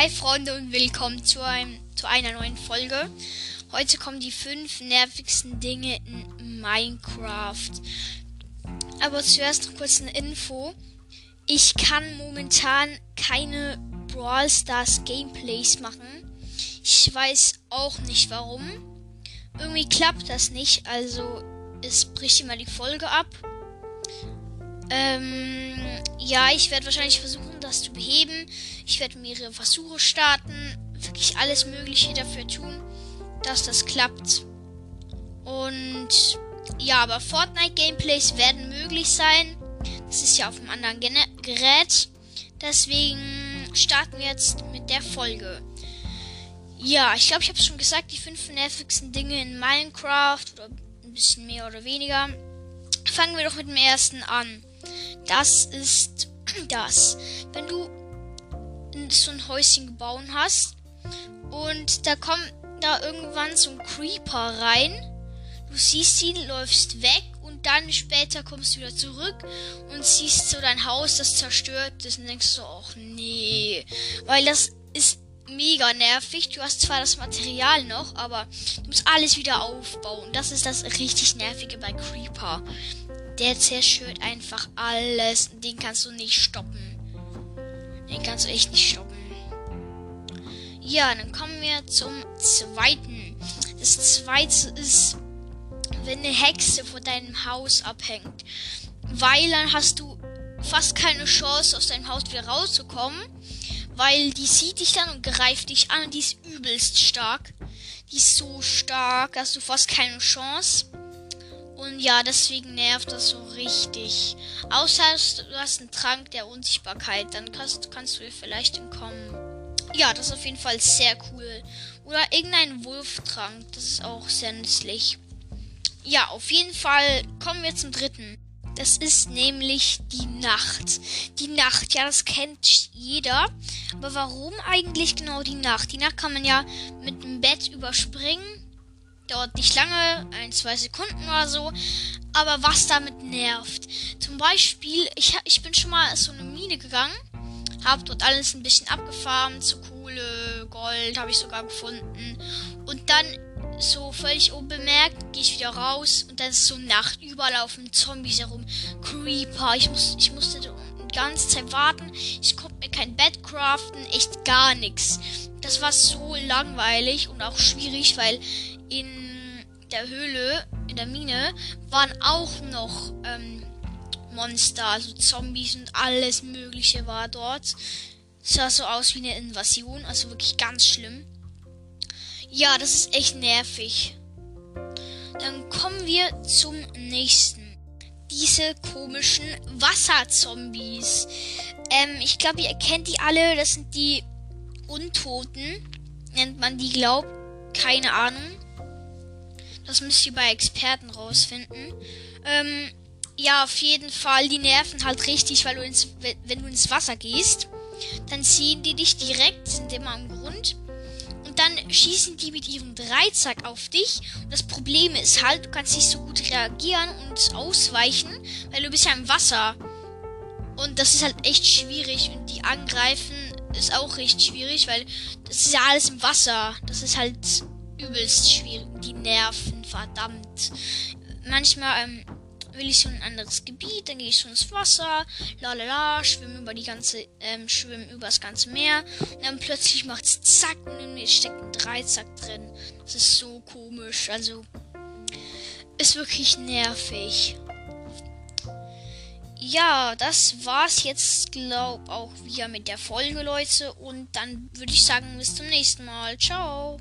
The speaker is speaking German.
Hi Freunde und willkommen zu, einem, zu einer neuen Folge. Heute kommen die fünf nervigsten Dinge in Minecraft. Aber zuerst noch kurz eine Info. Ich kann momentan keine Brawl Stars Gameplays machen. Ich weiß auch nicht warum. Irgendwie klappt das nicht, also es bricht immer die Folge ab. Ähm, ja, ich werde wahrscheinlich versuchen, das zu beheben. Ich werde mehrere Versuche starten, wirklich alles Mögliche dafür tun, dass das klappt. Und ja, aber Fortnite-Gameplays werden möglich sein. Das ist ja auf einem anderen Gen Gerät. Deswegen starten wir jetzt mit der Folge. Ja, ich glaube, ich habe es schon gesagt, die fünf nervigsten Dinge in Minecraft oder ein bisschen mehr oder weniger. Fangen wir doch mit dem ersten an. Das ist das. Wenn du so ein Häuschen gebaut hast und da kommt da irgendwann so ein Creeper rein, du siehst ihn, läufst weg und dann später kommst du wieder zurück und siehst so dein Haus, das zerstört ist und denkst so, ach nee, weil das mega nervig. Du hast zwar das Material noch, aber du musst alles wieder aufbauen. Das ist das richtig nervige bei Creeper. Der zerstört einfach alles. Den kannst du nicht stoppen. Den kannst du echt nicht stoppen. Ja, dann kommen wir zum zweiten. Das zweite ist, wenn eine Hexe vor deinem Haus abhängt. Weil dann hast du fast keine Chance, aus deinem Haus wieder rauszukommen. Weil die sieht dich dann und greift dich an. Und die ist übelst stark. Die ist so stark, hast du fast keine Chance. Und ja, deswegen nervt das so richtig. Außer du hast einen Trank der Unsichtbarkeit, dann kannst, kannst du vielleicht entkommen. Ja, das ist auf jeden Fall sehr cool. Oder irgendein Wulftrank, das ist auch sehr nützlich. Ja, auf jeden Fall kommen wir zum dritten. Das ist nämlich die Nacht. Die Nacht, ja, das kennt jeder. Aber warum eigentlich genau die Nacht? Die Nacht kann man ja mit dem Bett überspringen dauert nicht lange, ein, zwei Sekunden oder so. Aber was damit nervt. Zum Beispiel, ich, ich bin schon mal so eine Mine gegangen, habe dort alles ein bisschen abgefarmt, so Kohle, Gold habe ich sogar gefunden. Und dann so völlig unbemerkt gehe ich wieder raus und dann ist so Nacht. Überall laufen Zombies herum, Creeper. Ich, muss, ich musste die ganze Zeit warten. Ich konnte mir kein Bett craften, echt gar nichts. Das war so langweilig und auch schwierig, weil in der Höhle, in der Mine, waren auch noch ähm, Monster, also Zombies und alles Mögliche war dort. Sah so aus wie eine Invasion, also wirklich ganz schlimm. Ja, das ist echt nervig. Dann kommen wir zum nächsten. Diese komischen Wasserzombies. Ähm, ich glaube, ihr kennt die alle. Das sind die Untoten. Nennt man die, glaubt. Keine Ahnung. Das müsst ihr bei Experten rausfinden. Ähm, ja, auf jeden Fall. Die nerven halt richtig, weil du ins, wenn du ins Wasser gehst, dann ziehen die dich direkt, sind immer am Grund. Schießen die mit ihrem Dreizack auf dich. Und das Problem ist halt, du kannst nicht so gut reagieren und ausweichen, weil du bist ja im Wasser. Und das ist halt echt schwierig. Und die angreifen ist auch recht schwierig, weil das ist ja alles im Wasser. Das ist halt übelst schwierig. Die nerven, verdammt. Manchmal ähm, will ich so ein anderes Gebiet, dann gehe ich so ins Wasser, la la la, schwimme über die ganze, ähm, schwimme übers ganze Meer. Und dann plötzlich macht's zack und in mir steckt ein Dreizack drin. Das ist so komisch. Also ist wirklich nervig. Ja, das war's jetzt, glaub auch wieder mit der Folge, Leute. Und dann würde ich sagen, bis zum nächsten Mal. Ciao.